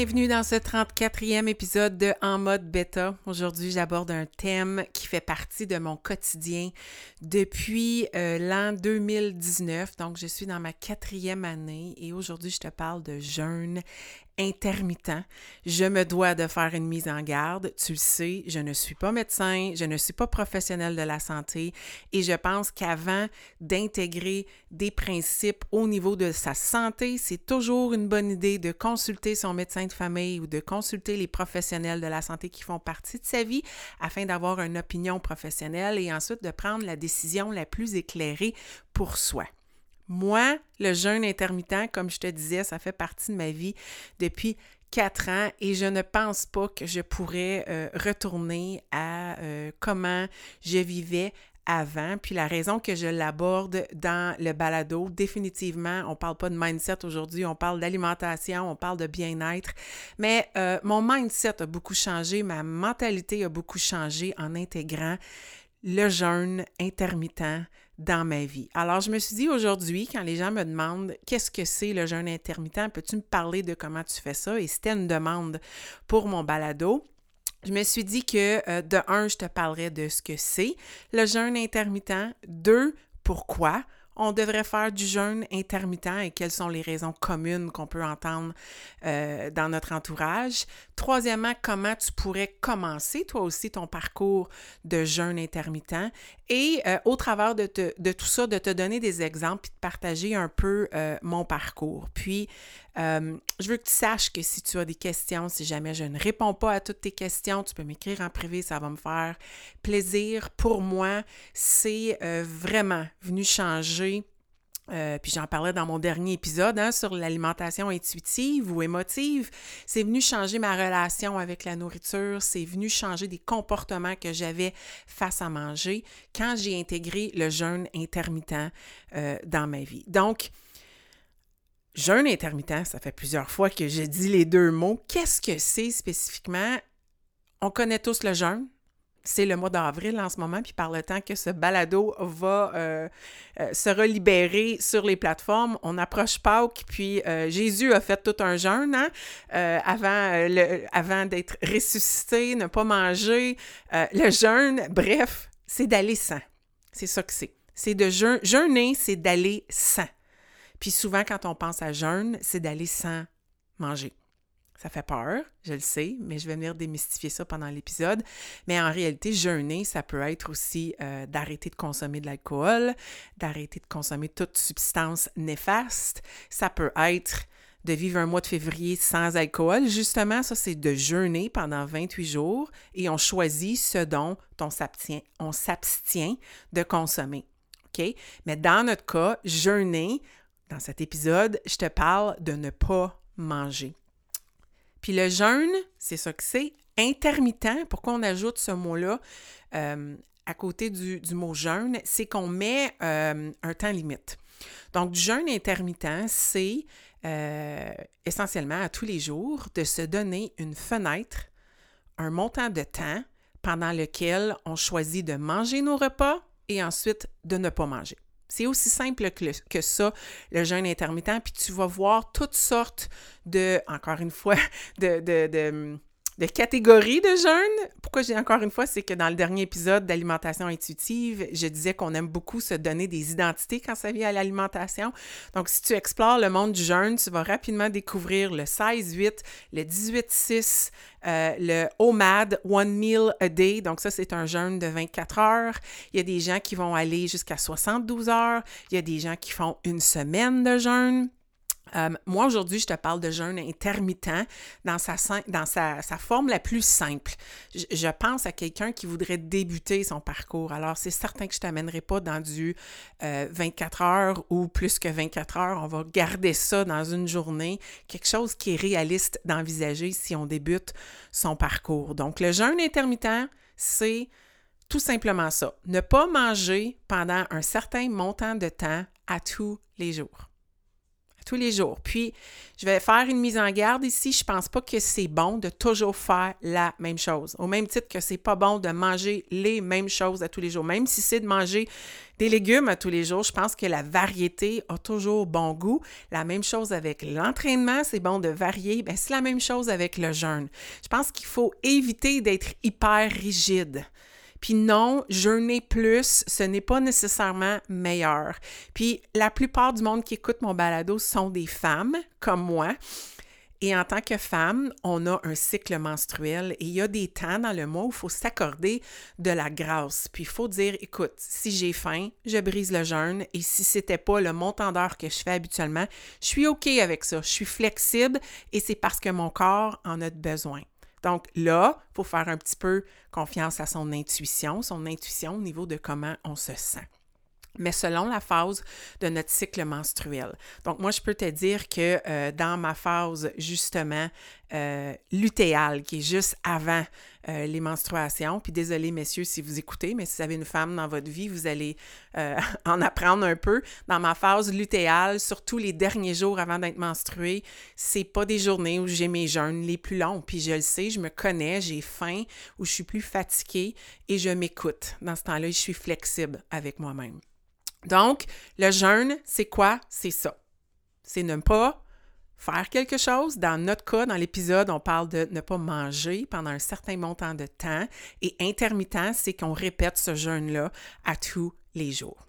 Bienvenue dans ce 34e épisode de En mode bêta. Aujourd'hui, j'aborde un thème qui fait partie de mon quotidien depuis euh, l'an 2019. Donc, je suis dans ma quatrième année et aujourd'hui, je te parle de jeûne intermittent. Je me dois de faire une mise en garde. Tu le sais, je ne suis pas médecin, je ne suis pas professionnel de la santé et je pense qu'avant d'intégrer des principes au niveau de sa santé, c'est toujours une bonne idée de consulter son médecin de famille ou de consulter les professionnels de la santé qui font partie de sa vie afin d'avoir une opinion professionnelle et ensuite de prendre la décision la plus éclairée pour soi. Moi, le jeûne intermittent, comme je te disais, ça fait partie de ma vie depuis quatre ans et je ne pense pas que je pourrais euh, retourner à euh, comment je vivais avant. Puis la raison que je l'aborde dans le balado, définitivement, on ne parle pas de mindset aujourd'hui, on parle d'alimentation, on parle de bien-être. Mais euh, mon mindset a beaucoup changé, ma mentalité a beaucoup changé en intégrant le jeûne intermittent dans ma vie. Alors, je me suis dit aujourd'hui, quand les gens me demandent qu'est-ce que c'est le jeûne intermittent, peux-tu me parler de comment tu fais ça? Et c'était une demande pour mon balado. Je me suis dit que euh, de un, je te parlerai de ce que c'est le jeûne intermittent. Deux, pourquoi? On devrait faire du jeûne intermittent et quelles sont les raisons communes qu'on peut entendre euh, dans notre entourage. Troisièmement, comment tu pourrais commencer toi aussi ton parcours de jeûne intermittent? Et euh, au travers de, tout ça, de te donner des exemples et de partager un peu euh, mon parcours. Puis, je veux que tu saches que si tu as des questions, si jamais je ne réponds pas à toutes tes questions, tu peux m'écrire en privé, ça va me faire plaisir. Pour moi, c'est vraiment venu changer euh, puis j'en parlais dans mon dernier épisode hein, sur l'alimentation intuitive ou émotive. C'est venu changer ma relation avec la nourriture, c'est venu changer des comportements que j'avais face à manger quand j'ai intégré le jeûne intermittent euh, dans ma vie. Donc, jeûne intermittent, ça fait plusieurs fois que j'ai dit les deux mots. Qu'est-ce que c'est spécifiquement? On connaît tous le jeûne, c'est le mois d'avril en ce moment, puis par le temps que ce balado va euh, euh, sera libéré sur les plateformes, on approche Pâques, puis euh, Jésus a fait tout un jeûne hein, avant, avant d'être ressuscité, ne pas manger. le jeûne, bref, c'est d'aller sans. C'est ça que c'est. C'est de jeûner, c'est d'aller sans. Puis souvent, quand on pense à jeûne, c'est d'aller sans manger. Ça fait peur, je le sais, mais je vais venir démystifier ça pendant l'épisode. Mais en réalité, jeûner, ça peut être aussi euh, d'arrêter de consommer de l'alcool, d'arrêter de consommer toute substance néfaste. Ça peut être de vivre un mois de février sans alcool. Justement, ça, c'est de jeûner pendant 28 jours et on choisit ce dont on s'abstient, de consommer. OK? Mais dans notre cas, jeûner, dans cet épisode, je te parle de ne pas manger. Puis le jeûne, c'est ça que c'est, intermittent, pourquoi on ajoute ce mot-là euh, à côté du, mot jeûne, c'est qu'on met euh, un temps limite. Donc, du jeûne intermittent, c'est euh, essentiellement à tous les jours de se donner une fenêtre, un montant de temps pendant lequel on choisit de manger nos repas et ensuite de ne pas manger. C'est aussi simple que, ça, le jeûne intermittent. Puis tu vas voir toutes sortes de, encore une fois, de, catégories de jeûne. Pourquoi j'ai encore une fois, c'est que dans le dernier épisode d'alimentation intuitive, je disais qu'on aime beaucoup se donner des identités quand ça vient à l'alimentation. Donc, si tu explores le monde du jeûne, tu vas rapidement découvrir le 16-8, le 18-6, euh, le OMAD, One Meal a Day. Donc, ça, c'est un jeûne de 24 heures. Il y a des gens qui vont aller jusqu'à 72 heures. Il y a des gens qui font une semaine de jeûne. Euh, moi, aujourd'hui, je te parle de jeûne intermittent dans sa, forme la plus simple. Je, pense à quelqu'un qui voudrait débuter son parcours. Alors, c'est certain que je ne t'amènerai pas dans du 24 euh, heures ou plus que 24 heures. On va garder ça dans une journée, quelque chose qui est réaliste d'envisager si on débute son parcours. Donc, le jeûne intermittent, c'est tout simplement ça. Ne pas manger pendant un certain montant de temps à tous les jours tous les jours. Puis, je vais faire une mise en garde ici. Je pense pas que c'est bon de toujours faire la même chose. Au même titre que c'est pas bon de manger les mêmes choses à tous les jours. Même si c'est de manger des légumes à tous les jours, je pense que la variété a toujours bon goût. La même chose avec l'entraînement, c'est bon de varier. Ben, c'est la même chose avec le jeûne. Je pense qu'il faut éviter d'être hyper rigide. Puis non, jeûner plus, ce n'est pas nécessairement meilleur. Puis la plupart du monde qui écoute mon balado sont des femmes comme moi. Et en tant que femme, on a un cycle menstruel et il y a des temps dans le mois où il faut s'accorder de la grâce. Puis il faut dire, écoute, si j'ai faim, je brise le jeûne et si c'était pas le montant d'heure que je fais habituellement, je suis OK avec ça. Je suis flexible et c'est parce que mon corps en a besoin. Donc là, il faut faire un petit peu confiance à son intuition, son intuition au niveau de comment on se sent mais selon la phase de notre cycle menstruel. Donc, moi, je peux te dire que euh, dans ma phase, justement, euh, lutéale, qui est juste avant euh, les menstruations, puis désolé, messieurs, si vous écoutez, mais si vous avez une femme dans votre vie, vous allez en apprendre un peu. Dans ma phase lutéale, surtout les derniers jours avant d'être menstruée, c'est pas des journées où j'ai mes jeûnes les plus longs, puis je le sais, je me connais, j'ai faim, ou je suis plus fatiguée, et je m'écoute. Dans ce temps-là, je suis flexible avec moi-même. Donc, le jeûne, c'est quoi? C'est ça. C'est ne pas faire quelque chose. Dans notre cas, dans l'épisode, on parle de ne pas manger pendant un certain montant de temps. Et intermittent, c'est qu'on répète ce jeûne-là à tous les jours.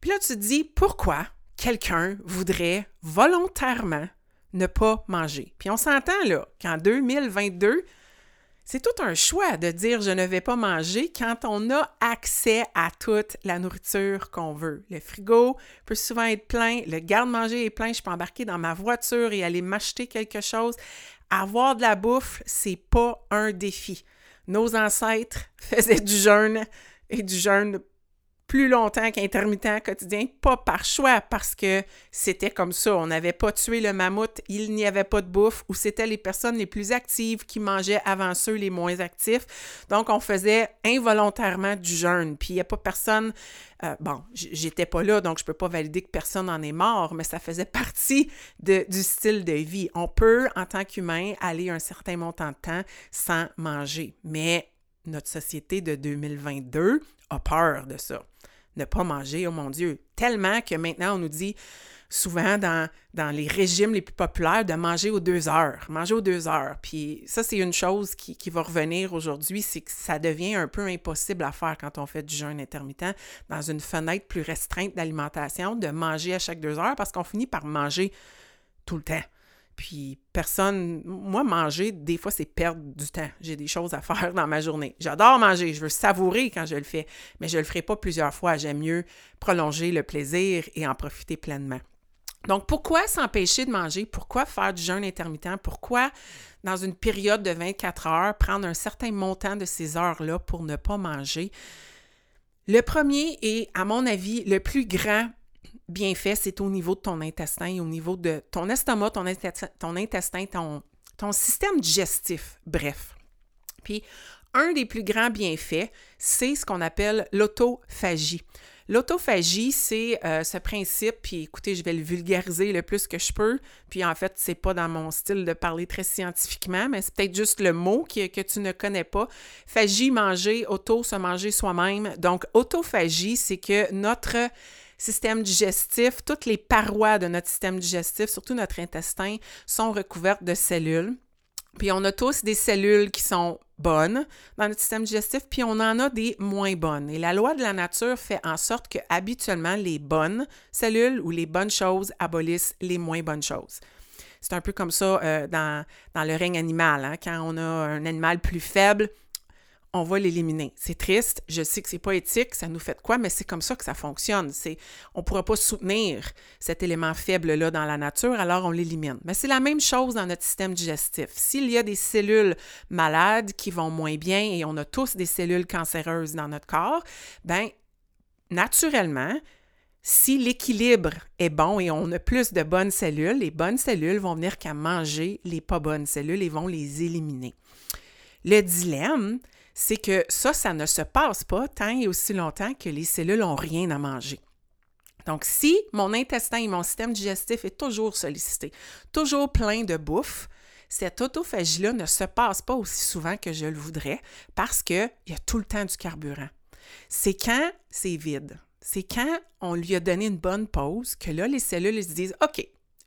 Puis là, tu te dis, pourquoi quelqu'un voudrait volontairement ne pas manger? Puis on s'entend là qu'en 2022, c'est tout un choix de dire je ne vais pas manger quand on a accès à toute la nourriture qu'on veut. Le frigo peut souvent être plein, le garde-manger est plein, je peux embarquer dans ma voiture et aller m'acheter quelque chose. Avoir de la bouffe, c'est pas un défi. Nos ancêtres faisaient du jeûne et du jeûne plus longtemps qu'intermittent quotidien, pas par choix, parce que c'était comme ça. On n'avait pas tué le mammouth, il n'y avait pas de bouffe, ou c'était les personnes les plus actives qui mangeaient avant ceux les moins actifs. Donc, on faisait involontairement du jeûne. Puis, il n'y a pas personne. Euh, bon, j'étais pas là, donc je peux pas valider que personne en est mort, mais ça faisait partie du style de vie. On peut, en tant qu'humain, aller un certain montant de temps sans manger. Mais notre société de 2022 a peur de ça ne pas manger, oh mon Dieu, tellement que maintenant on nous dit souvent dans, les régimes les plus populaires de manger aux deux heures, manger aux deux heures. Puis ça, c'est une chose qui, qui va revenir aujourd'hui, c'est que ça devient un peu impossible à faire quand on fait du jeûne intermittent dans une fenêtre plus restreinte d'alimentation, de manger à chaque deux heures parce qu'on finit par manger tout le temps. Puis personne, moi, manger, des fois, c'est perdre du temps. J'ai des choses à faire dans ma journée. J'adore manger, je veux savourer quand je le fais, mais je ne le ferai pas plusieurs fois. J'aime mieux prolonger le plaisir et en profiter pleinement. Donc, pourquoi s'empêcher de manger? Pourquoi faire du jeûne intermittent? Pourquoi, dans une période de 24 heures, prendre un certain montant de ces heures-là pour ne pas manger? Le premier et, à mon avis, le plus grand bien fait, c'est au niveau de ton intestin, au niveau de ton estomac, ton, intestin, ton, système digestif, bref. Puis, un des plus grands bienfaits, c'est ce qu'on appelle l'autophagie. L'autophagie, c'est euh, ce principe, puis écoutez, je vais le vulgariser le plus que je peux, puis en fait, c'est pas dans mon style de parler très scientifiquement, mais c'est peut-être juste le mot que, que tu ne connais pas. Phagie, manger, auto, se manger soi-même. Donc, autophagie, c'est que notre système digestif, toutes les parois de notre système digestif, surtout notre intestin, sont recouvertes de cellules. Puis on a tous des cellules qui sont bonnes dans notre système digestif, puis on en a des moins bonnes. Et la loi de la nature fait en sorte que habituellement les bonnes cellules ou les bonnes choses abolissent les moins bonnes choses. C'est un peu comme ça euh, dans, le règne animal. Hein. Quand on a un animal plus faible, on va l'éliminer. C'est triste, je sais que c'est pas éthique, ça nous fait quoi, mais c'est comme ça que ça fonctionne. On ne pourra pas soutenir cet élément faible-là dans la nature, alors on l'élimine. Mais c'est la même chose dans notre système digestif. S'il y a des cellules malades qui vont moins bien et on a tous des cellules cancéreuses dans notre corps, ben naturellement, si l'équilibre est bon et on a plus de bonnes cellules, les bonnes cellules vont venir qu'à manger les pas bonnes cellules et vont les éliminer. Le dilemme, c'est que ça, ça ne se passe pas tant et aussi longtemps que les cellules n'ont rien à manger. Donc, si mon intestin et mon système digestif est toujours sollicité, toujours plein de bouffe, cette autophagie-là ne se passe pas aussi souvent que je le voudrais parce qu'il y a tout le temps du carburant. C'est quand c'est vide. C'est quand on lui a donné une bonne pause que là, les cellules se disent OK,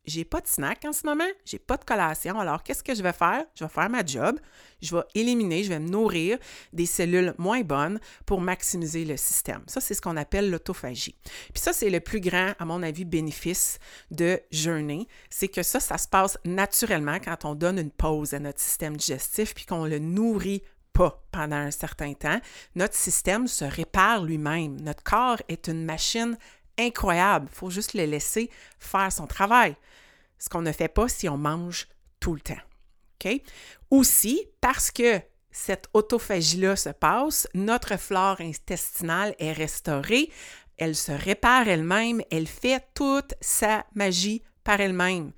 j'ai pas de snack en ce moment, j'ai pas de collation, alors qu'est-ce que je vais faire? Je vais faire ma job, je vais éliminer, je vais me nourrir des cellules moins bonnes pour maximiser le système. Ça, c'est ce qu'on appelle l'autophagie. Puis ça, c'est le plus grand, à mon avis, bénéfice de jeûner, c'est que ça, ça se passe naturellement quand on donne une pause à notre système digestif puis qu'on le nourrit pas pendant un certain temps. Notre système se répare lui-même. Notre corps est une machine incroyable. Il faut juste le laisser faire son travail. Ce qu'on ne fait pas si on mange tout le temps. Aussi, parce que cette autophagie-là se passe, notre flore intestinale est restaurée, elle se répare elle-même, elle fait toute sa magie par elle-même.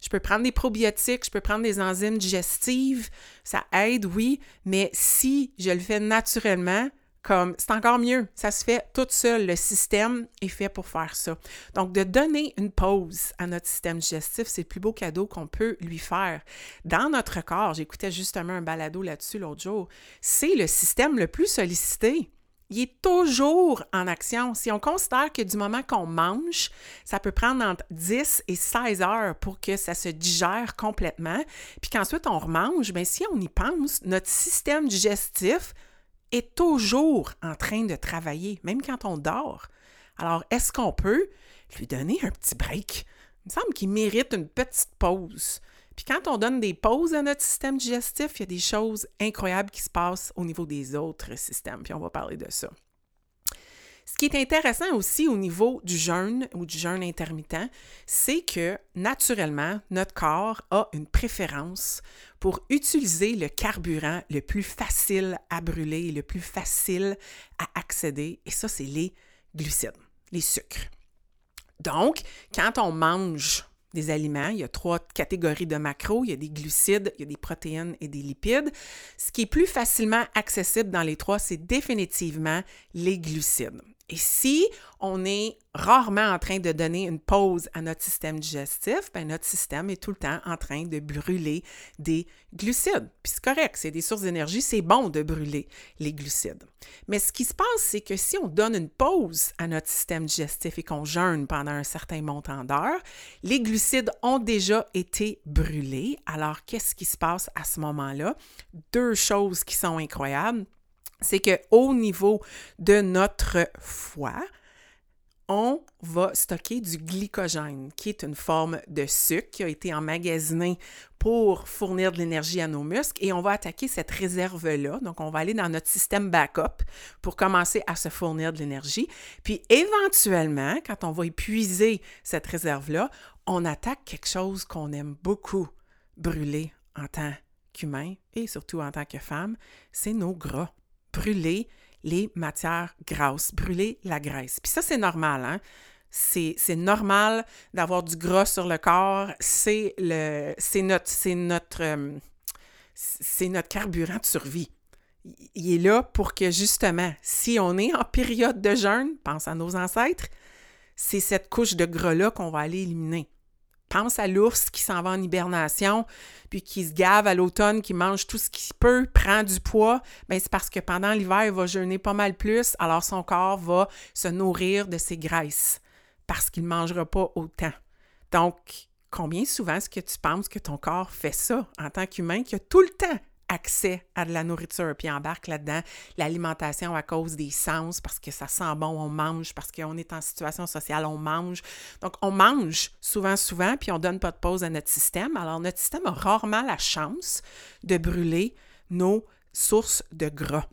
Je peux prendre des probiotiques, je peux prendre des enzymes digestives, ça aide, oui, mais si je le fais naturellement, comme c'est encore mieux, ça se fait tout seul, le système est fait pour faire ça. Donc de donner une pause à notre système digestif, c'est le plus beau cadeau qu'on peut lui faire. Dans notre corps, j'écoutais justement un balado là-dessus l'autre jour, c'est le système le plus sollicité. Il est toujours en action. Si on considère que du moment qu'on mange, ça peut prendre entre 10 et 16 heures pour que ça se digère complètement, puis qu'ensuite on remange, bien si on y pense, notre système digestif est toujours en train de travailler, même quand on dort. Alors, est-ce qu'on peut lui donner un petit break? Il me semble qu'il mérite une petite pause. Puis quand on donne des pauses à notre système digestif, il y a des choses incroyables qui se passent au niveau des autres systèmes. Puis on va parler de ça. Ce qui est intéressant aussi au niveau du jeûne ou du jeûne intermittent, c'est que naturellement, notre corps a une préférence pour utiliser le carburant le plus facile à brûler et le plus facile à accéder, et ça, c'est les glucides, les sucres. Donc, quand on mange des aliments. Il y a trois catégories de macros. Il y a des glucides, il y a des protéines et des lipides. Ce qui est plus facilement accessible dans les trois, c'est définitivement les glucides. Et si on est rarement en train de donner une pause à notre système digestif, bien notre système est tout le temps en train de brûler des glucides. Puis c'est correct, c'est des sources d'énergie, c'est bon de brûler les glucides. Mais ce qui se passe, c'est que si on donne une pause à notre système digestif et qu'on jeûne pendant un certain montant d'heures, les glucides ont déjà été brûlés. Alors qu'est-ce qui se passe à ce moment-là? Deux choses qui sont incroyables c'est qu'au niveau de notre foie, on va stocker du glycogène, qui est une forme de sucre qui a été emmagasiné pour fournir de l'énergie à nos muscles et on va attaquer cette réserve-là. Donc, on va aller dans notre système backup pour commencer à se fournir de l'énergie. Puis, éventuellement, quand on va épuiser cette réserve-là, on attaque quelque chose qu'on aime beaucoup brûler en tant qu'humain et surtout en tant que femme, c'est nos gras brûler les matières grasses, brûler la graisse. Puis ça, c'est normal, hein? C'est, normal d'avoir du gras sur le corps. C'est, notre, c'est, notre, euh, c'est notre carburant de survie. Il est là pour que justement, si on est en période de jeûne, pense à nos ancêtres, c'est cette couche de gras-là qu'on va aller éliminer. Pense à l'ours qui s'en va en hibernation, puis qui se gave à l'automne, qui mange tout ce qu'il peut, prend du poids. Bien, c'est parce que pendant l'hiver, il va jeûner pas mal plus, alors son corps va se nourrir de ses graisses parce qu'il ne mangera pas autant. Donc, combien souvent est-ce que tu penses que ton corps fait ça en tant qu'humain qui a tout le temps accès à de la nourriture, puis embarque là-dedans l'alimentation à cause des sens, parce que ça sent bon, on mange, parce qu'on est en situation sociale, on mange. Donc, on mange souvent, souvent, puis on donne pas de pause à notre système. Alors, notre système a rarement la chance de brûler nos source de gras.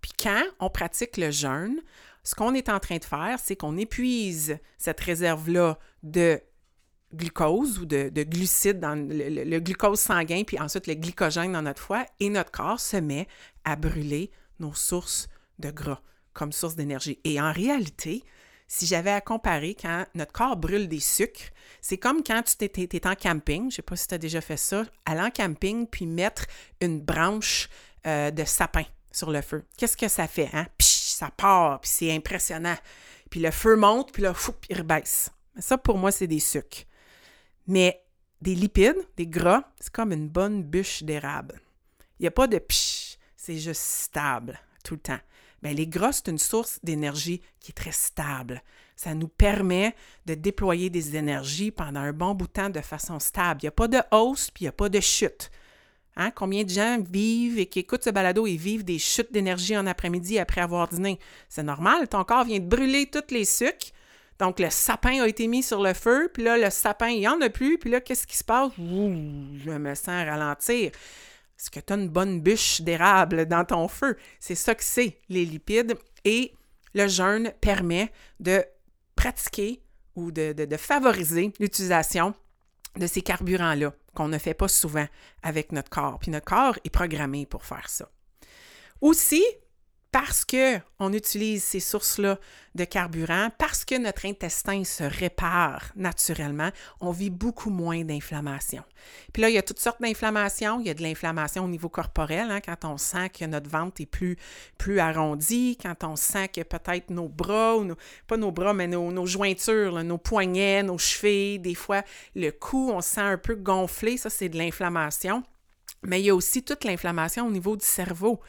Puis quand on pratique le jeûne, ce qu'on est en train de faire, c'est qu'on épuise cette réserve-là de glucose ou de, glucides dans le, glucose sanguin, puis ensuite le glycogène dans notre foie, et notre corps se met à brûler nos sources de gras comme source d'énergie. Et en réalité, si j'avais à comparer quand notre corps brûle des sucres, c'est comme quand tu étais en camping, je ne sais pas si tu as déjà fait ça, aller en camping puis mettre une branche euh, de sapin sur le feu. Qu'est-ce que ça fait? Hein? ça part, puis c'est impressionnant. Puis le feu monte, puis là, fou, il rebaisse. Ça, pour moi, c'est des sucres. Mais des lipides, des gras, c'est comme une bonne bûche d'érable. Il n'y a pas de psh, c'est juste stable tout le temps. Mais les gras, c'est une source d'énergie qui est très stable. Ça nous permet de déployer des énergies pendant un bon bout de temps de façon stable. Il n'y a pas de hausse, puis il n'y a pas de chute. Hein? Combien de gens vivent et qui écoutent ce balado et vivent des chutes d'énergie en après-midi après avoir dîné? C'est normal, ton corps vient de brûler tous les sucres. Donc, le sapin a été mis sur le feu, puis là, le sapin, il n'y en a plus, puis là, qu'est-ce qui se passe? Ouh, je me sens ralentir. Est-ce que tu as une bonne bûche d'érable dans ton feu? C'est ça que c'est, les lipides. Et le jeûne permet de pratiquer ou de, de favoriser l'utilisation de ces carburants-là qu'on ne fait pas souvent avec notre corps. Puis notre corps est programmé pour faire ça. Aussi, parce qu'on utilise ces sources-là de carburant, parce que notre intestin se répare naturellement, on vit beaucoup moins d'inflammation. Puis là, il y a toutes sortes d'inflammations. Il y a de l'inflammation au niveau corporel, hein, quand on sent que notre ventre est plus, plus arrondi, quand on sent que peut-être nos bras, pas nos bras, mais nos, nos jointures, nos poignets, nos chevilles, des fois le cou, on se sent un peu gonflé, ça c'est de l'inflammation. Mais il y a aussi toute l'inflammation au niveau du cerveau.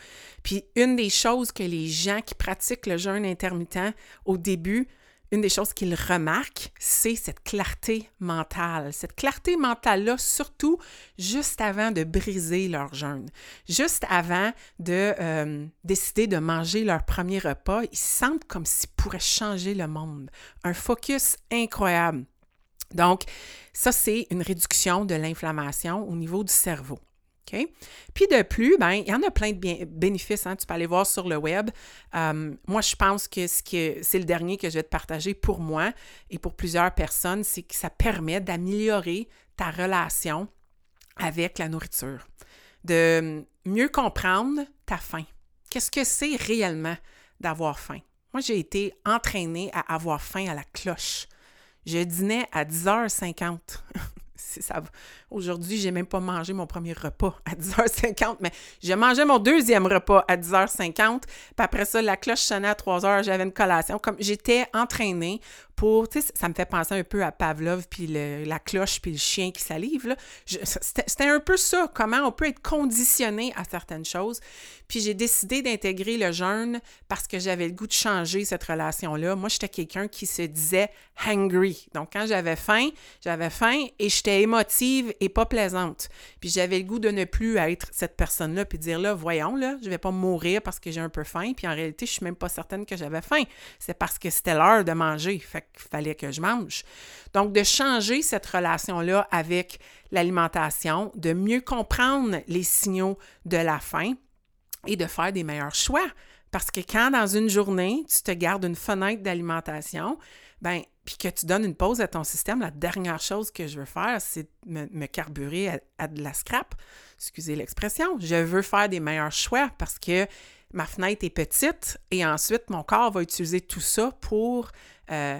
Puis une des choses que les gens qui pratiquent le jeûne intermittent au début, une des choses qu'ils remarquent, c'est cette clarté mentale. Cette clarté mentale-là, surtout juste avant de briser leur jeûne, juste avant de euh, décider de manger leur premier repas, ils sentent comme s'ils pourraient changer le monde. Un focus incroyable. Donc, ça, c'est une réduction de l'inflammation au niveau du cerveau. Puis de plus, ben, il y en a plein de bénéfices. Hein, tu peux aller voir sur le web. Euh, moi, je pense que ce que c'est le dernier que je vais te partager pour moi et pour plusieurs personnes, c'est que ça permet d'améliorer ta relation avec la nourriture, de mieux comprendre ta faim. Qu'est-ce que c'est réellement d'avoir faim? Moi, j'ai été entraînée à avoir faim à la cloche. Je dînais à 10h50. ça, aujourd'hui, j'ai même pas mangé mon premier repas à 10h50, mais j'ai mangé mon deuxième repas à 10h50. Puis après ça, la cloche sonnait à 3h, j'avais une collation. Comme j'étais entraînée ça me fait penser un peu à Pavlov, puis la cloche, puis le chien qui salive. C'était un peu ça, comment on peut être conditionné à certaines choses. Puis j'ai décidé d'intégrer le jeûne parce que j'avais le goût de changer cette relation-là. Moi, j'étais quelqu'un qui se disait hungry. Donc, quand j'avais faim, j'avais faim et j'étais émotive et pas plaisante. Puis j'avais le goût de ne plus être cette personne-là, puis dire là, voyons, là, je vais pas mourir parce que j'ai un peu faim. Puis en réalité, je suis même pas certaine que j'avais faim. C'est parce que c'était l'heure de manger. Fait fallait que je mange. Donc, de changer cette relation-là avec l'alimentation, de mieux comprendre les signaux de la faim et de faire des meilleurs choix. Parce que quand dans une journée, tu te gardes une fenêtre d'alimentation, ben puis que tu donnes une pause à ton système, la dernière chose que je veux faire, c'est me, carburer à, de la scrap. Excusez l'expression. Je veux faire des meilleurs choix parce que ma fenêtre est petite et ensuite mon corps va utiliser tout ça pour euh,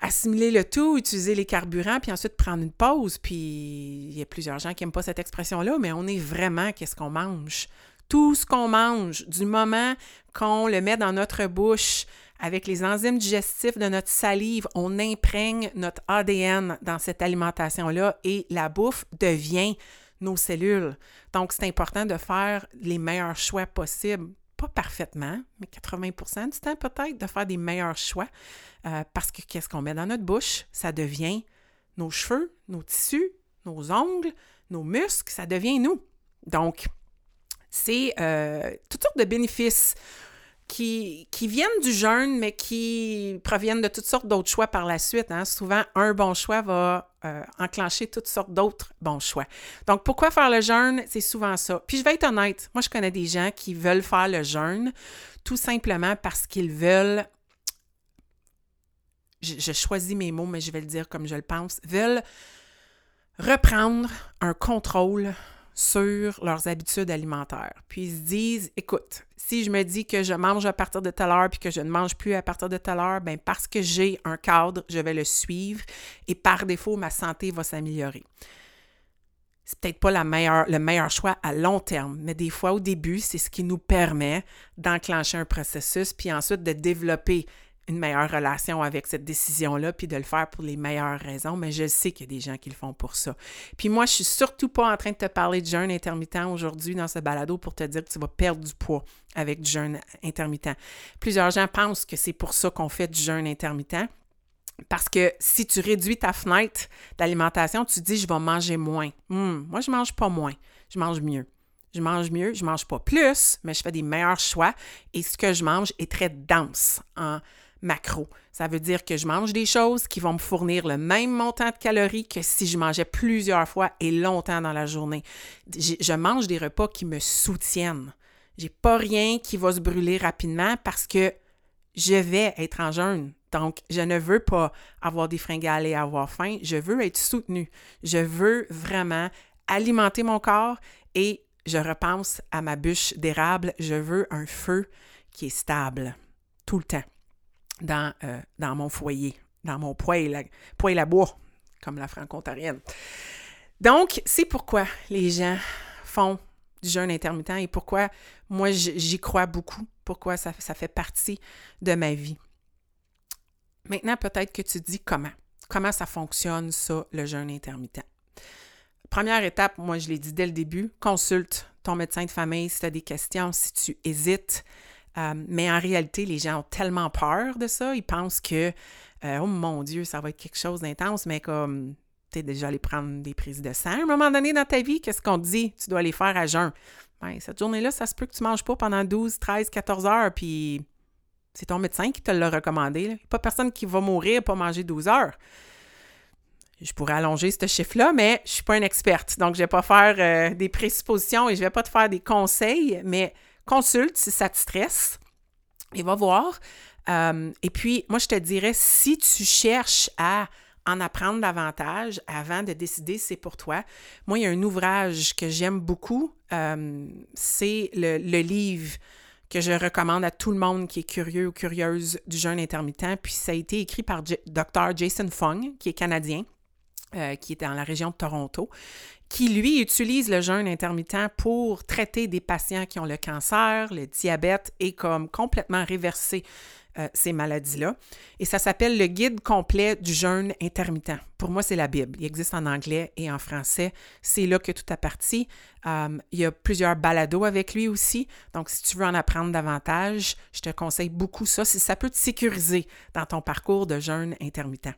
assimiler le tout, utiliser les carburants, puis ensuite prendre une pause. Puis il y a plusieurs gens qui n'aiment pas cette expression-là, mais on est vraiment qu'est-ce qu'on mange? Tout ce qu'on mange, du moment qu'on le met dans notre bouche, avec les enzymes digestifs de notre salive, on imprègne notre ADN dans cette alimentation-là et la bouffe devient nos cellules. Donc, c'est important de faire les meilleurs choix possibles pas parfaitement, mais 80% du temps peut-être, de faire des meilleurs choix. Euh, parce que qu'est-ce qu'on met dans notre bouche? Ça devient nos cheveux, nos tissus, nos ongles, nos muscles, ça devient nous. Donc, c'est euh, toutes sortes de bénéfices qui, viennent du jeûne, mais qui proviennent de toutes sortes d'autres choix par la suite. Hein. Souvent, un bon choix va euh, enclencher toutes sortes d'autres bons choix. Donc, pourquoi faire le jeûne? C'est souvent ça. Puis, je vais être honnête, moi, je connais des gens qui veulent faire le jeûne tout simplement parce qu'ils veulent je, je, choisis mes mots, mais je vais le dire comme je le pense, veulent reprendre un contrôle sur leurs habitudes alimentaires. Puis ils se disent, écoute, si je me dis que je mange à partir de telle heure puis que je ne mange plus à partir de telle heure, bien parce que j'ai un cadre, je vais le suivre et par défaut, ma santé va s'améliorer. C'est peut-être pas le meilleur choix à long terme, mais des fois au début, c'est ce qui nous permet d'enclencher un processus puis ensuite de développer une meilleure relation avec cette décision-là, puis de le faire pour les meilleures raisons, mais je sais qu'il y a des gens qui le font pour ça. Puis moi, je suis surtout pas en train de te parler de jeûne intermittent aujourd'hui dans ce balado pour te dire que tu vas perdre du poids avec du jeûne intermittent. Plusieurs gens pensent que c'est pour ça qu'on fait du jeûne intermittent. Parce que si tu réduis ta fenêtre d'alimentation, tu dis je vais manger moins. Hum, moi, je mange pas moins, je mange mieux. Je mange mieux, je mange pas plus, mais je fais des meilleurs choix et ce que je mange est très dense en macro. Ça veut dire que je mange des choses qui vont me fournir le même montant de calories que si je mangeais plusieurs fois et longtemps dans la journée. Je mange des repas qui me soutiennent. J'ai pas rien qui va se brûler rapidement parce que je vais être en jeûne. Donc, je ne veux pas avoir des fringales et avoir faim. Je veux être soutenue. Je veux vraiment alimenter mon corps et je repense à ma bûche d'érable. Je veux un feu qui est stable tout le temps dans, euh, dans mon foyer, dans mon poêle, à bois, comme la franco-ontarienne. Donc, c'est pourquoi les gens font du jeûne intermittent et pourquoi moi j'y crois beaucoup, pourquoi ça, fait partie de ma vie. Maintenant, peut-être que tu dis comment. Comment ça fonctionne, ça, le jeûne intermittent? Première étape, moi je l'ai dit dès le début, consulte ton médecin de famille si tu as des questions, si tu hésites, euh, mais en réalité, les gens ont tellement peur de ça, ils pensent que, euh, oh mon Dieu, ça va être quelque chose d'intense, mais comme tu es déjà allé prendre des prises de sang à un moment donné dans ta vie, qu'est-ce qu'on te dit? Tu dois aller faire à jeun. Ben, cette journée-là, ça se peut que tu ne manges pas pendant 12, 13, 14 heures, puis c'est ton médecin qui te l'a recommandé. Il n'y a pas personne qui va mourir pas manger 12 heures. Je pourrais allonger ce chiffre-là, mais je ne suis pas une experte. Donc, je ne vais pas faire euh, des présuppositions et je ne vais pas te faire des conseils, mais consulte si ça te stresse et va voir. Euh, et puis, moi, je te dirais, si tu cherches à en apprendre davantage avant de décider si c'est pour toi, moi, il y a un ouvrage que j'aime beaucoup. Euh, c'est le, livre que je recommande à tout le monde qui est curieux ou curieuse du jeûne intermittent. Puis ça a été écrit par Dr. Jason Fung, qui est canadien, euh, qui est dans la région de Toronto qui, lui, utilise le jeûne intermittent pour traiter des patients qui ont le cancer, le diabète et comme complètement réverser euh, ces maladies-là. Et ça s'appelle le guide complet du jeûne intermittent. Pour moi, c'est la Bible. Il existe en anglais et en français. C'est là que tout a parti. Euh, il y a plusieurs balados avec lui aussi. Donc, si tu veux en apprendre davantage, je te conseille beaucoup ça, si ça peut te sécuriser dans ton parcours de jeûne intermittent.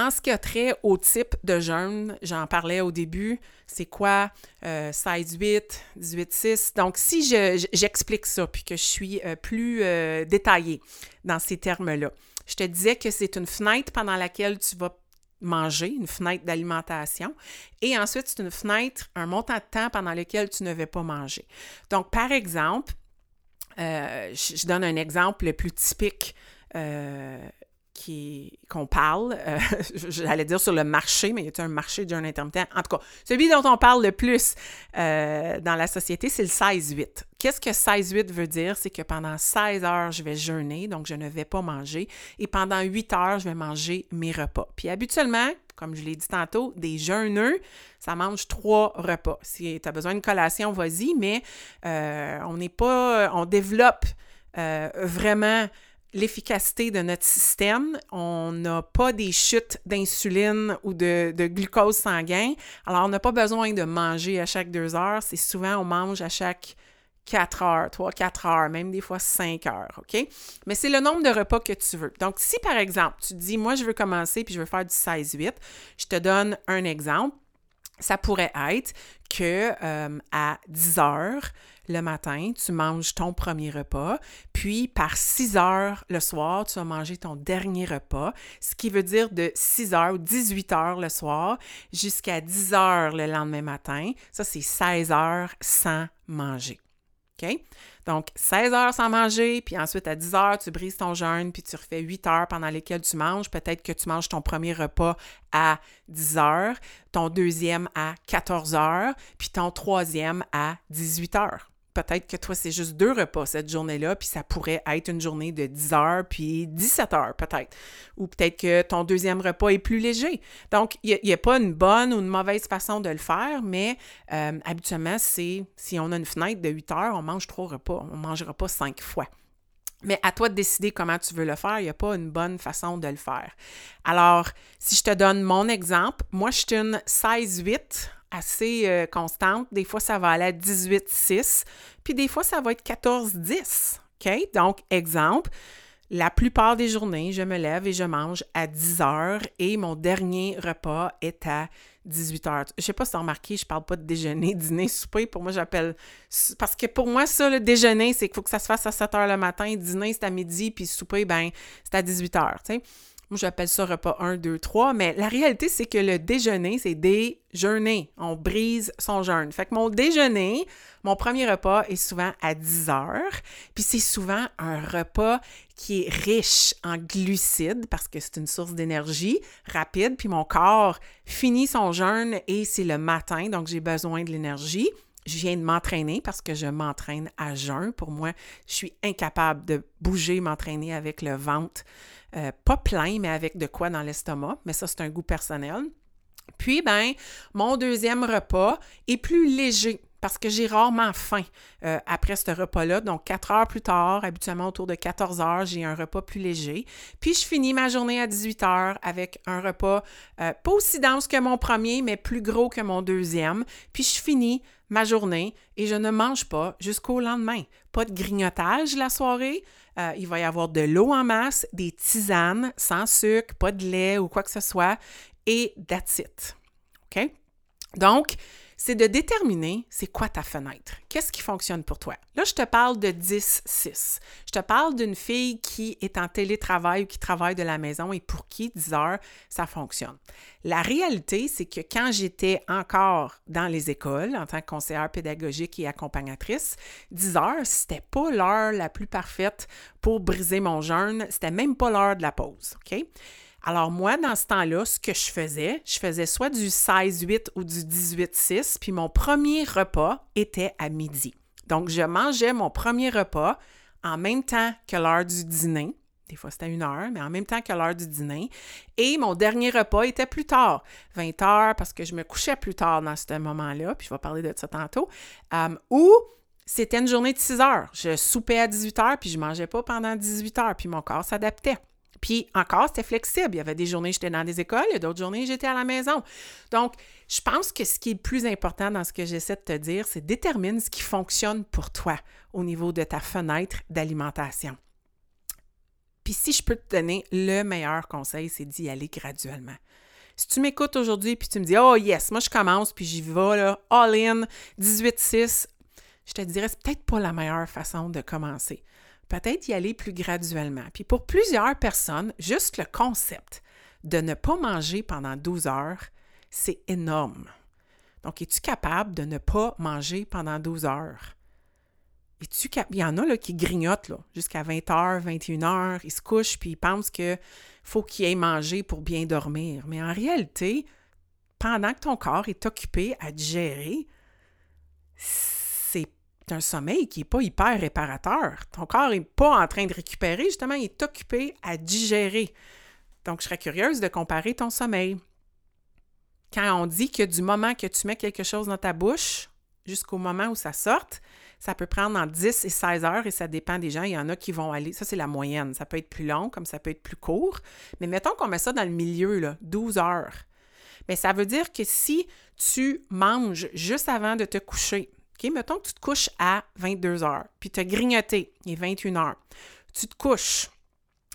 En ce qui a trait au type de jeûne, j'en parlais au début, c'est quoi euh, size 8, 18, 6. Donc, si j'explique ça, puis que je suis euh, plus euh, détaillée dans ces termes-là, je te disais que c'est une fenêtre pendant laquelle tu vas manger, une fenêtre d'alimentation, et ensuite c'est une fenêtre, un montant de temps pendant lequel tu ne vas pas manger. Donc, par exemple, je, donne un exemple le plus typique qu'on parle, euh, j'allais dire sur le marché, mais il y a un marché d'un intermittent? En tout cas, celui dont on parle le plus euh, dans la société, c'est le 16-8. Qu'est-ce que 16-8 veut dire? C'est que pendant 16 heures, je vais jeûner, donc je ne vais pas manger, et pendant 8 heures, je vais manger mes repas. Puis habituellement, comme je l'ai dit tantôt, des jeûneux, ça mange trois repas. Si tu as besoin de collation, vas-y, mais euh, on n'est pas, on développe vraiment l'efficacité de notre système. On n'a pas des chutes d'insuline ou de, glucose sanguin. Alors, on n'a pas besoin de manger à chaque deux heures. C'est souvent, on mange à chaque quatre heures, trois, quatre heures, même des fois cinq heures, OK? Mais c'est le nombre de repas que tu veux. Donc, si par exemple, tu dis, moi, je veux commencer puis je veux faire du 16-8, je te donne un exemple. Ça pourrait être que euh, à 10 heures le matin, tu manges ton premier repas, puis par 6 heures le soir, tu vas manger ton dernier repas, ce qui veut dire de 6 heures ou 18 heures le soir jusqu'à 10 heures le lendemain matin. Ça, c'est 16 heures sans manger. Donc, 16 heures sans manger, puis ensuite à 10 heures, tu brises ton jeûne, puis tu refais 8 heures pendant lesquelles tu manges. Peut-être que tu manges ton premier repas à 10 heures, ton deuxième à 14 heures, puis ton troisième à 18 heures peut-être que toi, c'est juste deux repas cette journée-là, puis ça pourrait être une journée de 10 heures, puis 17 heures peut-être. Ou peut-être que ton deuxième repas est plus léger. Donc, il n'y a, pas une bonne ou une mauvaise façon de le faire, mais euh, habituellement, c'est si on a une fenêtre de 8 heures, on mange trois repas. On ne mangera pas cinq fois. Mais à toi de décider comment tu veux le faire. Il n'y a pas une bonne façon de le faire. Alors, si je te donne mon exemple, moi, je suis une 16-8 assez euh, constante. Des fois, ça va aller à 18-6, puis des fois, ça va être 14-10. OK? Donc, exemple, la plupart des journées, je me lève et je mange à 10 heures et mon dernier repas est à 18 heures. Je sais pas si tu as remarqué, je parle pas de déjeuner, dîner, souper. Pour moi, j'appelle. Parce que pour moi, ça, le déjeuner, c'est qu'il faut que ça se fasse à 7 heures le matin, dîner, c'est à midi, puis souper, ben, c'est à 18 heures. Moi, j'appelle ça repas 1, 2, 3, mais la réalité, c'est que le déjeuner, c'est déjeuner. On brise son jeûne. Fait que mon déjeuner, mon premier repas est souvent à 10 heures, puis c'est souvent un repas qui est riche en glucides parce que c'est une source d'énergie rapide, puis mon corps finit son jeûne et c'est le matin, donc j'ai besoin de l'énergie je viens de m'entraîner parce que je m'entraîne à jeun. Pour moi, je suis incapable de bouger, m'entraîner avec le ventre, euh, pas plein, mais avec de quoi dans l'estomac. Mais ça, c'est un goût personnel. Puis, ben, mon deuxième repas est plus léger parce que j'ai rarement faim euh, après ce repas-là. Donc, quatre heures plus tard, habituellement autour de 14 heures, j'ai un repas plus léger. Puis, je finis ma journée à 18 heures avec un repas euh, pas aussi dense que mon premier, mais plus gros que mon deuxième. Puis, je finis ma journée et je ne mange pas jusqu'au lendemain. Pas de grignotage la soirée. Euh, il va y avoir de l'eau en masse, des tisanes sans sucre, pas de lait ou quoi que ce soit, et that's. OK? Donc, c'est de déterminer c'est quoi ta fenêtre. Qu'est-ce qui fonctionne pour toi? Là, je te parle de 10-6. Je te parle d'une fille qui est en télétravail ou qui travaille de la maison et pour qui 10 heures, ça fonctionne. La réalité, c'est que quand j'étais encore dans les écoles en tant que conseillère pédagogique et accompagnatrice, 10 heures, c'était pas l'heure la plus parfaite pour briser mon jeûne. C'était même pas l'heure de la pause. OK? Alors moi, dans ce temps-là, ce que je faisais, je faisais soit du 16-8 ou du 18-6, puis mon premier repas était à midi. Donc, je mangeais mon premier repas en même temps que l'heure du dîner. Des fois, c'était une heure, mais en même temps que l'heure du dîner. Et mon dernier repas était plus tard, 20 heures, parce que je me couchais plus tard dans ce moment-là, puis je vais parler de ça tantôt. Euh, ou c'était une journée de 6 heures. Je soupais à 18 heures, puis je ne mangeais pas pendant 18 heures, puis mon corps s'adaptait. Puis encore, c'était flexible. Il y avait des journées, j'étais dans des écoles, il y a d'autres journées, j'étais à la maison. Donc, je pense que ce qui est le plus important dans ce que j'essaie de te dire, c'est détermine ce qui fonctionne pour toi au niveau de ta fenêtre d'alimentation. Puis si je peux te donner le meilleur conseil, c'est d'y aller graduellement. Si tu m'écoutes aujourd'hui puis tu me dis Oh yes, moi je commence puis j'y vais là, all in, 18-6, je te dirais c'est peut-être pas la meilleure façon de commencer peut-être y aller plus graduellement. Puis pour plusieurs personnes, juste le concept de ne pas manger pendant 12 heures, c'est énorme. Donc, es-tu capable de ne pas manger pendant 12 heures? Es-tu Il y en a là, qui grignotent jusqu'à 20 h 21 h ils se couchent puis ils pensent qu'il faut qu'ils aient mangé pour bien dormir. Mais en réalité, pendant que ton corps est occupé à digérer, un sommeil qui n'est pas hyper réparateur. Ton corps n'est pas en train de récupérer, justement, il est occupé à digérer. Donc, je serais curieuse de comparer ton sommeil. Quand on dit que du moment que tu mets quelque chose dans ta bouche jusqu'au moment où ça sorte, ça peut prendre entre 10 et 16 heures et ça dépend des gens. Il y en a qui vont aller, ça c'est la moyenne. Ça peut être plus long comme ça peut être plus court. Mais mettons qu'on met ça dans le milieu, là, 12 heures. Mais ça veut dire que si tu manges juste avant de te coucher, OK, mettons que tu te couches à 22 heures, puis tu as grignoté, il est 21 heures. Tu te couches.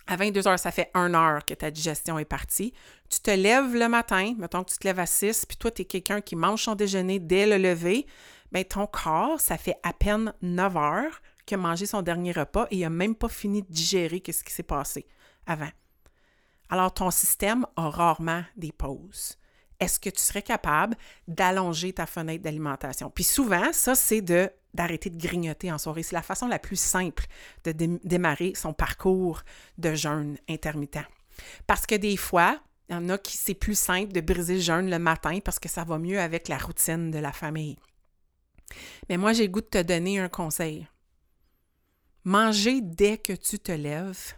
À 22 heures, ça fait une heure que ta digestion est partie. Tu te lèves le matin, mettons que tu te lèves à 6, puis toi, tu es quelqu'un qui mange son déjeuner dès le lever. Bien, ton corps, ça fait à peine 9 heures qu'il a mangé son dernier repas et il n'a même pas fini de digérer ce qui s'est passé avant. Alors, ton système a rarement des pauses. Est-ce que tu serais capable d'allonger ta fenêtre d'alimentation? Puis souvent, ça, c'est de d'arrêter de grignoter en soirée. C'est la façon la plus simple de démarrer son parcours de jeûne intermittent. Parce que des fois, il y en a qui c'est plus simple de briser le jeûne le matin parce que ça va mieux avec la routine de la famille. Mais moi, j'ai le goût de te donner un conseil. Manger dès que tu te lèves,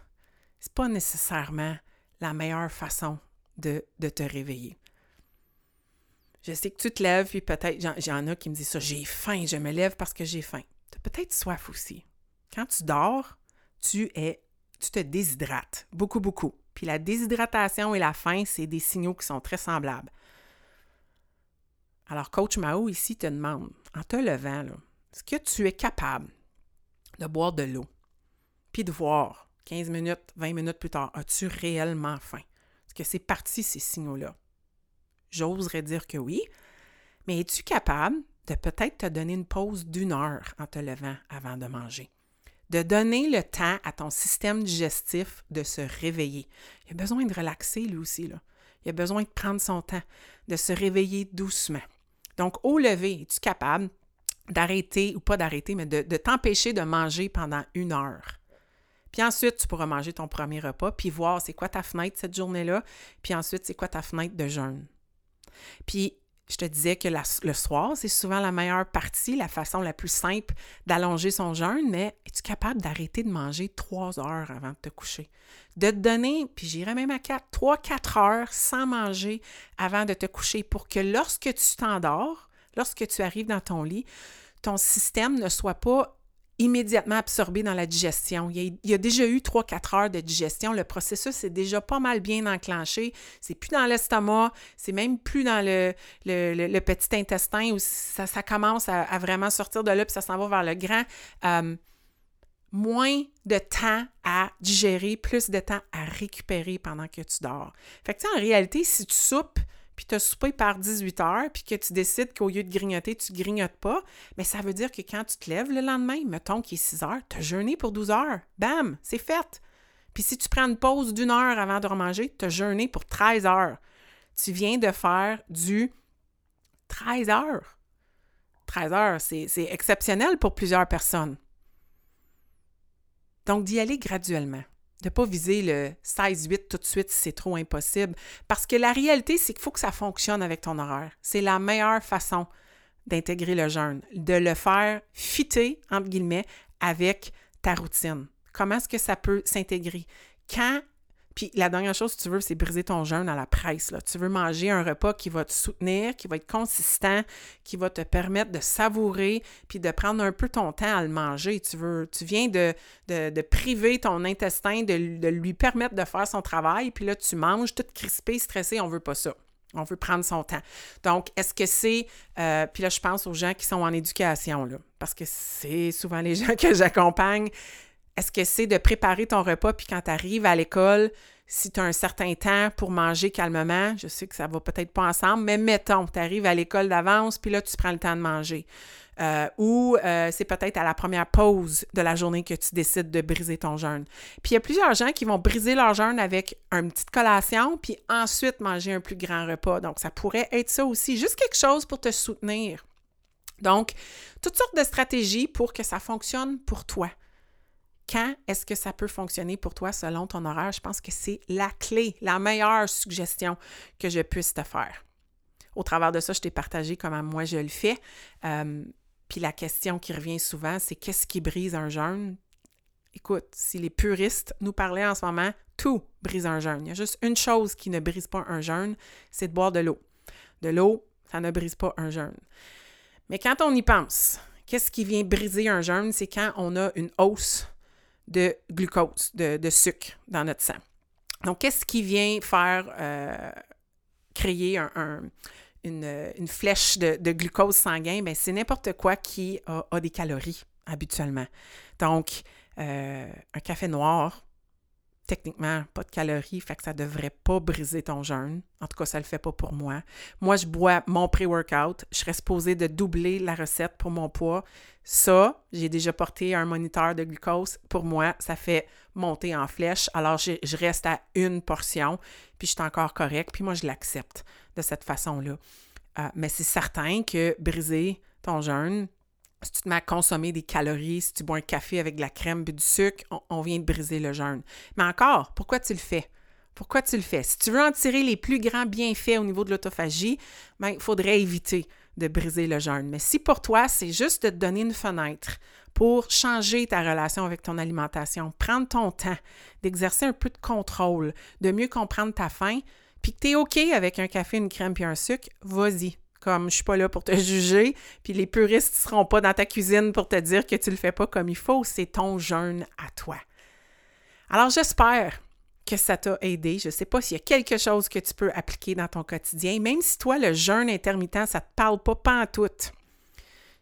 c'est pas nécessairement la meilleure façon de, de te réveiller. Je sais que tu te lèves, puis peut-être, j'en ai qui me disent ça, j'ai faim, je me lève parce que j'ai faim. Tu as peut-être soif aussi. Quand tu dors, tu es, tu te déshydrates, beaucoup, beaucoup. Puis la déshydratation et la faim, c'est des signaux qui sont très semblables. Alors, coach Mao ici te demande, en te levant, est-ce que tu es capable de boire de l'eau, puis de voir 15 minutes, 20 minutes plus tard, as-tu réellement faim? Est-ce que c'est parti ces signaux-là? J'oserais dire que oui. Mais es-tu capable de peut-être te donner une pause d'une heure en te levant avant de manger? De donner le temps à ton système digestif de se réveiller. Il a besoin de relaxer lui aussi. Là. Il a besoin de prendre son temps, de se réveiller doucement. Donc, au lever, es-tu capable d'arrêter, ou pas d'arrêter, mais de, de t'empêcher de manger pendant une heure? Puis ensuite, tu pourras manger ton premier repas, puis voir c'est quoi ta fenêtre cette journée-là, puis ensuite, c'est quoi ta fenêtre de jeûne. Puis, je te disais que le soir, c'est souvent la meilleure partie, la façon la plus simple d'allonger son jeûne, mais es-tu capable d'arrêter de manger trois heures avant de te coucher? De te donner, puis j'irais même à quatre, trois, quatre heures sans manger avant de te coucher pour que lorsque tu t'endors, lorsque tu arrives dans ton lit, ton système ne soit pas immédiatement absorbé dans la digestion. Il y a, déjà eu 3-4 heures de digestion. Le processus est déjà pas mal bien enclenché. C'est plus dans l'estomac, c'est même plus dans le, petit intestin où ça, ça commence à, vraiment sortir de là puis ça s'en va vers le grand. Euh, moins de temps à digérer, plus de temps à récupérer pendant que tu dors. Fait que, en réalité, si tu soupes puis tu as soupé par 18 heures, puis que tu décides qu'au lieu de grignoter, tu ne grignotes pas, mais ça veut dire que quand tu te lèves le lendemain, mettons qu'il est 6 heures, tu as jeûné pour 12 heures. Bam, c'est fait. Puis si tu prends une pause d'une heure avant de remanger, tu as jeûné pour 13 heures. Tu viens de faire du 13 heures. 13 heures, c'est exceptionnel pour plusieurs personnes. Donc, d'y aller graduellement de ne pas viser le 16-8 tout de suite si c'est trop impossible. Parce que la réalité, c'est qu'il faut que ça fonctionne avec ton horaire. C'est la meilleure façon d'intégrer le jeûne, de le faire fitter, entre guillemets, avec ta routine. Comment est-ce que ça peut s'intégrer? Quand puis la dernière chose que tu veux, c'est briser ton jeûne à la presse. Tu veux manger un repas qui va te soutenir, qui va être consistant, qui va te permettre de savourer, puis de prendre un peu ton temps à le manger. Tu, veux, tu viens de, de, priver ton intestin, de, lui permettre de faire son travail, puis là, tu manges tout crispé, stressé. On veut pas ça. On veut prendre son temps. Donc, est-ce que c'est. Euh, puis là, je pense aux gens qui sont en éducation, là, parce que c'est souvent les gens que j'accompagne. Est-ce que c'est de préparer ton repas, puis quand tu arrives à l'école, si tu as un certain temps pour manger calmement, je sais que ça va peut-être pas ensemble, mais mettons, tu arrives à l'école d'avance, puis là, tu prends le temps de manger. Euh, ou euh, c'est peut-être à la première pause de la journée que tu décides de briser ton jeûne. Puis il y a plusieurs gens qui vont briser leur jeûne avec une petite collation, puis ensuite manger un plus grand repas. Donc, ça pourrait être ça aussi, juste quelque chose pour te soutenir. Donc, toutes sortes de stratégies pour que ça fonctionne pour toi. Quand est-ce que ça peut fonctionner pour toi selon ton horaire? Je pense que c'est la clé, la meilleure suggestion que je puisse te faire. Au travers de ça, je t'ai partagé comment moi je le fais. Euh, puis la question qui revient souvent, c'est qu'est-ce qui brise un jeûne? Écoute, si les puristes nous parlaient en ce moment, tout brise un jeûne. Il y a juste une chose qui ne brise pas un jeûne, c'est de boire de l'eau. De l'eau, ça ne brise pas un jeûne. Mais quand on y pense, qu'est-ce qui vient briser un jeûne? C'est quand on a une hausse de glucose, de, sucre dans notre sang. Donc, qu'est-ce qui vient faire euh, créer une, flèche de, glucose sanguin? Bien, c'est n'importe quoi qui a, des calories habituellement. Donc, euh, un café noir, techniquement pas de calories, fait que ça devrait pas briser ton jeûne. En tout cas, ça le fait pas pour moi. Moi, je bois mon pré-workout. Je serais supposée de doubler la recette pour mon poids. Ça, j'ai déjà porté un moniteur de glucose. Pour moi, ça fait monter en flèche. Alors, je, reste à une portion, puis je suis encore correct. Puis moi, je l'accepte de cette façon-là. Euh, mais c'est certain que briser ton jeûne, si tu te mets à consommer des calories, si tu bois un café avec de la crème et du sucre, on, vient de briser le jeûne. Mais encore, pourquoi tu le fais? Pourquoi tu le fais? Si tu veux en tirer les plus grands bienfaits au niveau de l'autophagie, ben, il faudrait éviter de briser le jeûne. Mais si pour toi, c'est juste de te donner une fenêtre pour changer ta relation avec ton alimentation, prendre ton temps, d'exercer un peu de contrôle, de mieux comprendre ta faim, puis que tu es OK avec un café, une crème puis un sucre, vas-y, comme je suis pas là pour te juger, puis les puristes ne seront pas dans ta cuisine pour te dire que tu le fais pas comme il faut, c'est ton jeûne à toi. Alors j'espère que ça t'a aidé. Je ne sais pas s'il y a quelque chose que tu peux appliquer dans ton quotidien, même si toi, le jeûne intermittent, ça ne te parle pas, tout.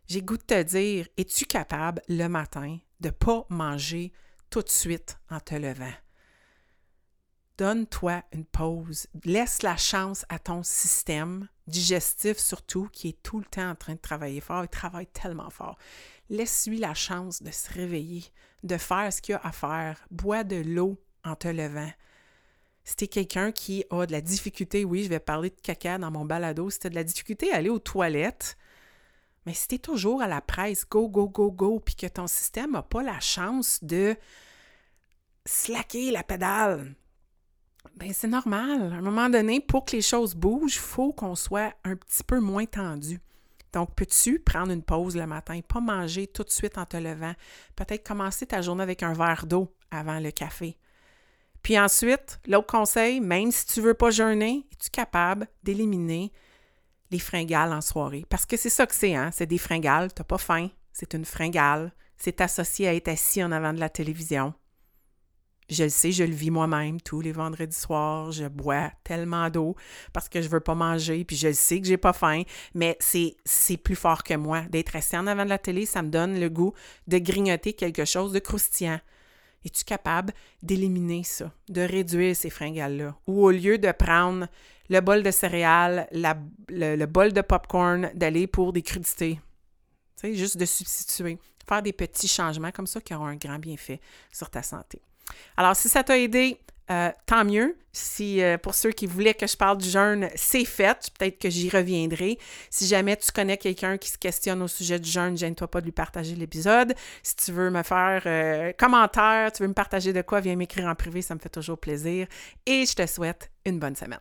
J'ai goût de te dire, es-tu capable le matin de ne pas manger tout de suite en te levant? Donne-toi une pause. Laisse la chance à ton système digestif surtout, qui est tout le temps en train de travailler fort. Il travaille tellement fort. Laisse-lui la chance de se réveiller, de faire ce qu'il a à faire. Bois de l'eau en te levant. Si tu es quelqu'un qui a de la difficulté, oui, je vais parler de caca dans mon balado, si tu as de la difficulté à aller aux toilettes, mais si tu es toujours à la presse, go, go, go, go, puis que ton système n'a pas la chance de slacker la pédale, ben c'est normal. À un moment donné, pour que les choses bougent, il faut qu'on soit un petit peu moins tendu. Donc, peux-tu prendre une pause le matin, pas manger tout de suite en te levant, peut-être commencer ta journée avec un verre d'eau avant le café? Puis ensuite, l'autre conseil, même si tu ne veux pas jeûner, es-tu capable d'éliminer les fringales en soirée? Parce que c'est ça que c'est, hein? C'est des fringales, tu n'as pas faim, c'est une fringale, c'est associé à être assis en avant de la télévision. Je le sais, je le vis moi-même tous les vendredis soirs. Je bois tellement d'eau parce que je veux pas manger, puis je le sais que j'ai pas faim, mais c'est, plus fort que moi. D'être assis en avant de la télé, ça me donne le goût de grignoter quelque chose de croustillant. Es-tu capable d'éliminer ça, de réduire ces fringales-là? Ou au lieu de prendre le bol de céréales, le, le, bol de popcorn, d'aller pour des crudités? Tu sais, juste de substituer. Faire des petits changements comme ça qui auront un grand bienfait sur ta santé. Alors, si ça t'a aidé, euh, tant mieux. Si euh, pour ceux qui voulaient que je parle du jeûne, c'est fait. Peut-être que j'y reviendrai. Si jamais tu connais quelqu'un qui se questionne au sujet du jeûne, gêne-toi pas de lui partager l'épisode. Si tu veux me faire euh, commentaire, tu veux me partager de quoi, viens m'écrire en privé, ça me fait toujours plaisir. Et je te souhaite une bonne semaine.